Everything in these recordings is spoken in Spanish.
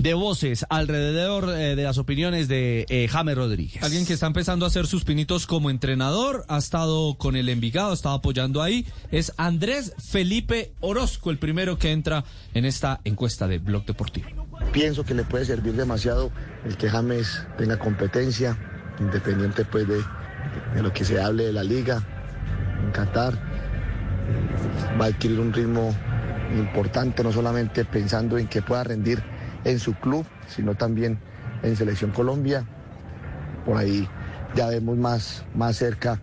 De voces alrededor eh, de las opiniones de eh, James Rodríguez. Alguien que está empezando a hacer sus pinitos como entrenador, ha estado con el Envigado, ha estado apoyando ahí, es Andrés Felipe Orozco, el primero que entra en esta encuesta de Blog Deportivo. Pienso que le puede servir demasiado el que James tenga competencia, independiente pues de, de lo que se hable de la liga en Qatar. Va a adquirir un ritmo importante, no solamente pensando en que pueda rendir en su club, sino también en Selección Colombia. Por ahí ya vemos más, más cerca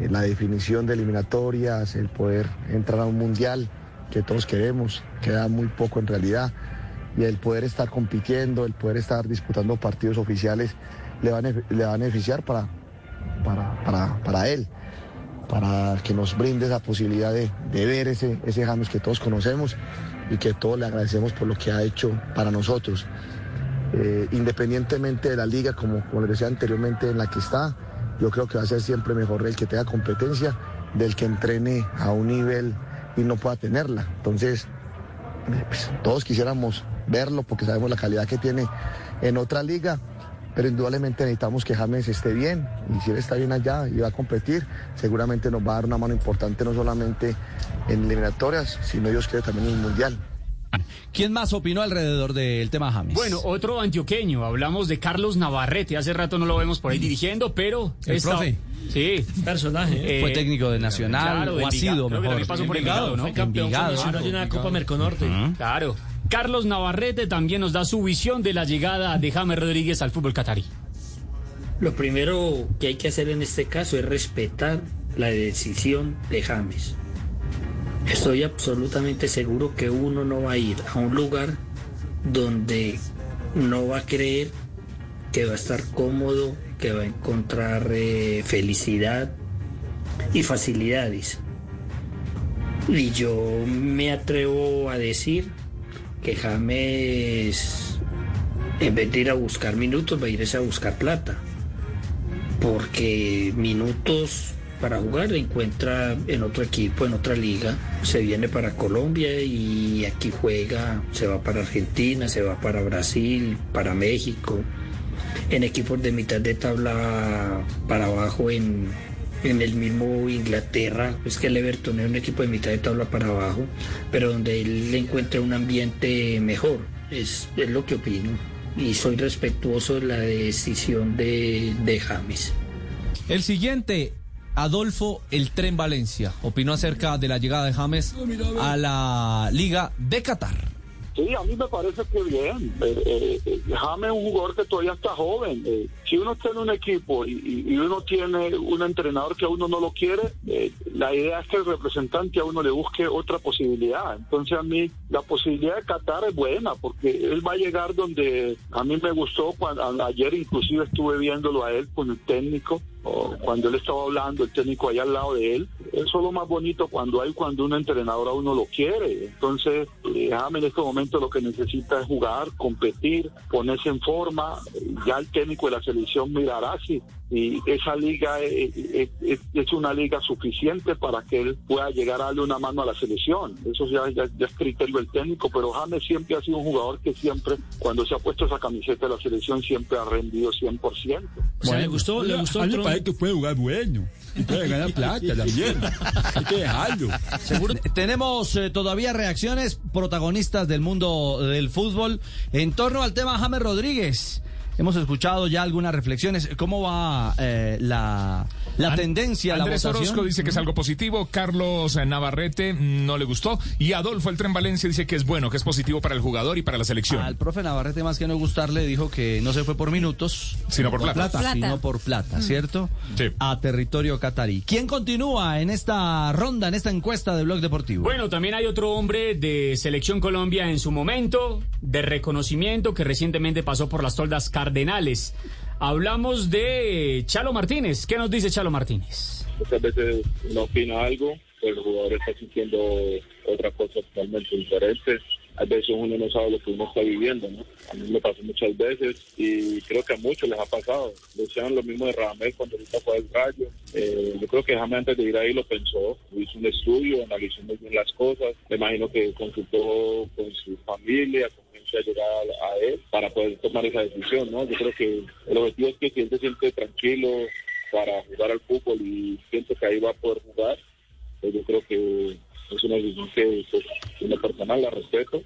eh, la definición de eliminatorias, el poder entrar a un mundial que todos queremos, queda muy poco en realidad, y el poder estar compitiendo, el poder estar disputando partidos oficiales, le va a, le va a beneficiar para, para, para, para él, para que nos brinde esa posibilidad de, de ver ese, ese James que todos conocemos y que todos le agradecemos por lo que ha hecho para nosotros. Eh, independientemente de la liga, como, como les decía anteriormente, en la que está, yo creo que va a ser siempre mejor el que tenga competencia del que entrene a un nivel y no pueda tenerla. Entonces, eh, pues, todos quisiéramos verlo porque sabemos la calidad que tiene en otra liga, pero indudablemente necesitamos que James esté bien y si él está bien allá y va a competir, seguramente nos va a dar una mano importante no solamente en eliminatorias, sino Dios quiere también en el Mundial. ¿Quién más opinó alrededor del tema James? Bueno, otro antioqueño, hablamos de Carlos Navarrete, hace rato no lo vemos por ahí dirigiendo, pero... El está- profe. Sí. Personaje. Eh, fue técnico de Nacional claro, o ha sido Creo mejor. también pasó por Envigado, Envigado, ¿no? Fue campeón Envigado. nacional de una Copa Merconorte. Claro. Carlos Navarrete también nos da su visión de la llegada de James Rodríguez al fútbol catarí. Lo primero que hay que hacer en este caso es respetar la decisión de James. Estoy absolutamente seguro que uno no va a ir a un lugar donde no va a creer que va a estar cómodo, que va a encontrar eh, felicidad y facilidades. Y yo me atrevo a decir que James, en vez de ir a buscar minutos, va a irse a buscar plata porque minutos para jugar encuentra en otro equipo, en otra liga, se viene para Colombia y aquí juega, se va para Argentina, se va para Brasil, para México, en equipos de mitad de tabla para abajo en, en el mismo Inglaterra, es que el Everton es un equipo de mitad de tabla para abajo, pero donde él encuentra un ambiente mejor, es, es lo que opino. Y soy respetuoso de la decisión de, de James. El siguiente, Adolfo El Tren Valencia, opinó acerca de la llegada de James a la Liga de Qatar. Sí, a mí me parece que bien. Eh, eh, eh, James es un jugador que todavía está joven. Eh, si uno tiene un equipo y uno tiene un entrenador que a uno no lo quiere, eh, la idea es que el representante a uno le busque otra posibilidad. Entonces a mí la posibilidad de Qatar es buena porque él va a llegar donde a mí me gustó. Cuando, a- ayer inclusive estuve viéndolo a él con el técnico. Cuando él estaba hablando, el técnico allá al lado de él, eso es lo más bonito cuando hay cuando un entrenador a uno lo quiere. Entonces, eh, en este momento lo que necesita es jugar, competir, ponerse en forma. Ya el técnico de la selección mirará si y esa liga es, es- es- es una liga suficiente para que él pueda llegar a darle una mano a la selección. Eso ya, ya, ya es criterio del técnico, pero James siempre ha sido un jugador que siempre, cuando se ha puesto esa camiseta de la selección, siempre ha rendido 100%. O sea, le gustó, le gustó otro- que puede jugar bueno. Y puede ganar plata también. Hay que dejarlo. Tenemos eh, todavía reacciones protagonistas del mundo del fútbol en torno al tema James Rodríguez. Hemos escuchado ya algunas reflexiones. ¿Cómo va eh, la, la tendencia, la Andrés votación? Orozco dice que es algo positivo, Carlos Navarrete mm, no le gustó y Adolfo el Tren Valencia dice que es bueno, que es positivo para el jugador y para la selección. Al profe Navarrete, más que no gustarle, dijo que no se fue por minutos, Sino por plata. Plata. sino por plata, ¿cierto? Sí. A territorio catarí. ¿Quién continúa en esta ronda, en esta encuesta de Blog Deportivo? Bueno, también hay otro hombre de Selección Colombia en su momento, de reconocimiento, que recientemente pasó por las toldas cardenales. Hablamos de Chalo Martínez. ¿Qué nos dice Chalo Martínez? Muchas veces uno opina algo, pero el jugador está sintiendo otra cosa totalmente diferente. A veces uno no sabe lo que uno está viviendo, ¿no? A mí me pasó muchas veces y creo que a muchos les ha pasado. Decían lo mismo de Radamel cuando ahorita fue al Rayo. Eh, yo creo que James antes de ir ahí lo pensó, hizo un estudio, analizó muy bien las cosas. Me imagino que consultó con su familia, con quien se ha llegado a, él para poder tomar esa decisión, ¿no? Yo creo que el objetivo es que si él se siente tranquilo para jugar al fútbol y siento que ahí va a poder jugar, pues yo creo que es una decisión que pues, lo personal la respeto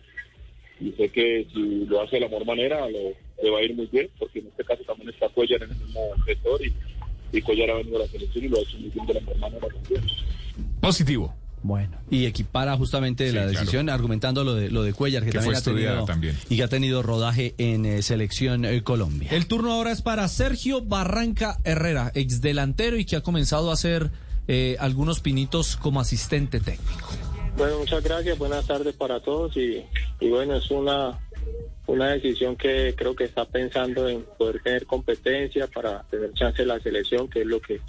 y sé que si lo hace de la mejor manera lo, le va a ir muy bien porque en este caso también está Cuellar en el mismo sector y, y Cuellar ha venido a la selección y lo ha hecho muy bien de la mejor manera también. Positivo. Bueno, y equipara justamente Sí, la claro. decisión argumentando lo de lo de Cuellar que, Que también fue ha tenido también. y que ha tenido rodaje en eh, selección eh, Colombia. El turno ahora es para Sergio Barranca Herrera, ex delantero y que ha comenzado a hacer eh, algunos pinitos como asistente técnico. Bueno, muchas gracias, buenas tardes para todos y, y bueno, es una, una decisión que creo que está pensando en poder tener competencia para tener chance en la selección, que es lo que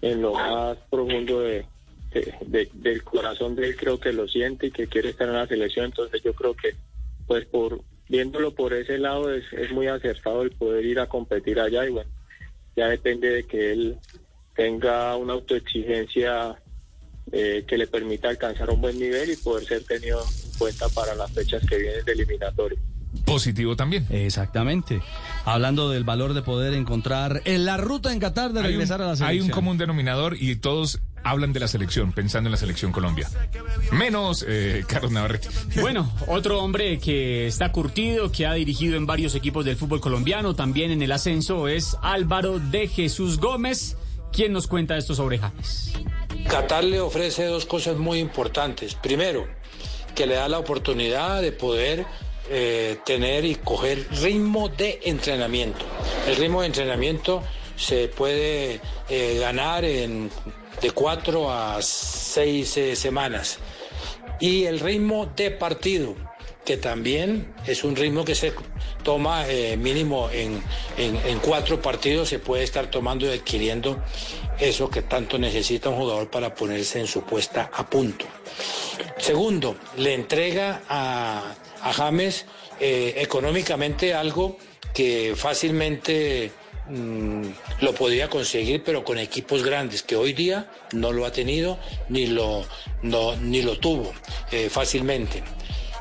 en lo más profundo de, de- de- del corazón de él creo que lo siente y que quiere estar en la selección, entonces yo creo que pues por viéndolo por ese lado es, es muy acertado el poder ir a competir allá y bueno, ya depende de que él tenga una autoexigencia eh, que le permita alcanzar un buen nivel y poder ser tenido en cuenta para las fechas que vienen de eliminatorio. Positivo también. Exactamente. Hablando del valor de poder encontrar en la ruta en Qatar de Hay un, regresar a la selección. hay un común denominador y todos hablan de la selección, pensando en la selección Colombia. Menos eh, Carlos Navarrete. Bueno, otro hombre que está curtido, que ha dirigido en varios equipos del fútbol colombiano, también en el ascenso, es Álvaro de Jesús Gómez. ¿Quién nos cuenta esto sobre James? Qatar le ofrece dos cosas muy importantes. Primero, que le da la oportunidad de poder eh, tener y coger ritmo de entrenamiento. El ritmo de entrenamiento se puede eh, ganar en de cuatro a seis eh, semanas. Y el ritmo de partido, que también es un ritmo que se toma eh, mínimo en, en- cuatro partidos, se puede estar tomando y adquiriendo eso que tanto necesita un jugador para ponerse en su puesta a punto. Segundo, le entrega a, a James eh, económicamente algo que fácilmente mm, lo podía conseguir, pero con equipos grandes, que hoy día no lo ha tenido ni lo, no, ni lo tuvo eh, fácilmente.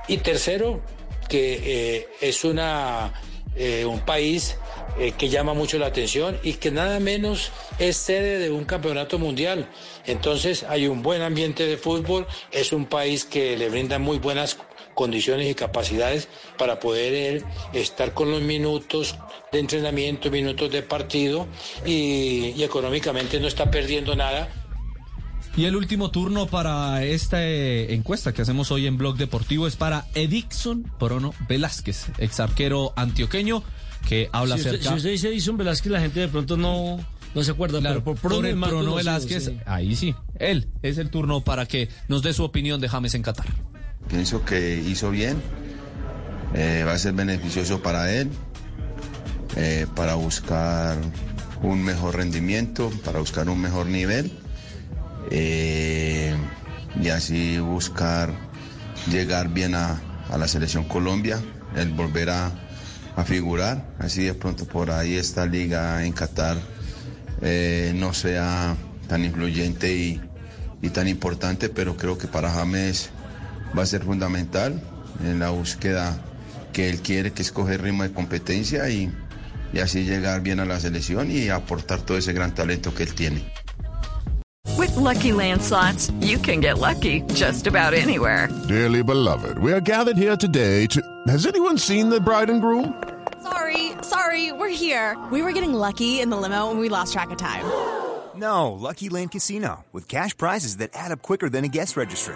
Y tercero, que eh, es una, eh, un país que llama mucho la atención y que nada menos es sede de un campeonato mundial. Entonces hay un buen ambiente de fútbol, es un país que le brinda muy buenas condiciones y capacidades para poder él estar con los minutos de entrenamiento, minutos de partido y, y económicamente no está perdiendo nada. Y el último turno para esta eh, encuesta que hacemos hoy en Blog Deportivo es para Edixon Prono Velázquez, ex arquero antioqueño, que habla si usted, acerca... si usted dice Edison Velázquez, la gente de pronto no, no se acuerda, Claro, pero por por Prono el más Prono conocido, Velázquez, sí. ahí sí, él es el turno para que nos dé su opinión de James en Qatar. Pienso que hizo bien, eh, va a ser beneficioso para él, eh, para buscar un mejor rendimiento, para buscar un mejor nivel eh, y así buscar llegar bien a, la selección Colombia, el volver a, figurar, así de pronto por ahí esta liga en Qatar no sea tan influyente y tan importante, pero creo que para James va a ser fundamental en la búsqueda que él quiere, que es coger ritmo de competencia y, y así llegar bien a la selección y aportar todo ese gran talento que él tiene. With Lucky Land slots, you can get lucky just about anywhere. Dearly beloved, we are gathered here today to. Has anyone seen the bride and groom? Sorry, Sorry, we're here. We were getting lucky in the limo and we lost track of time. No, Lucky Land Casino, with cash prizes that add up quicker than a guest registry.